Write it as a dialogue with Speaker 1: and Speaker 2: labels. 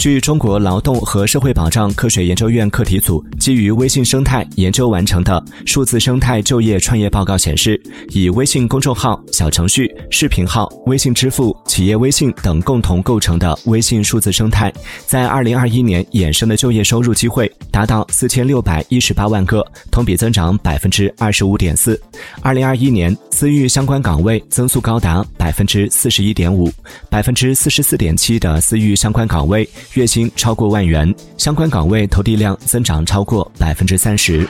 Speaker 1: 据中国劳动和社会保障科学研究院课题组基于微信生态研究完成的《数字生态就业创业报告》显示，以微信公众号、小程序、视频号、微信支付、企业微信等共同构成的微信数字生态，在二零二一年衍生的就业收入机会达到四千六百一十八万个，同比增长百分之二十五点四。二零二一年私域相关岗位增速高达百分之四十一点五，百分之四十四点七的私域相关岗位。月薪超过万元，相关岗位投递量增长超过百分之三十。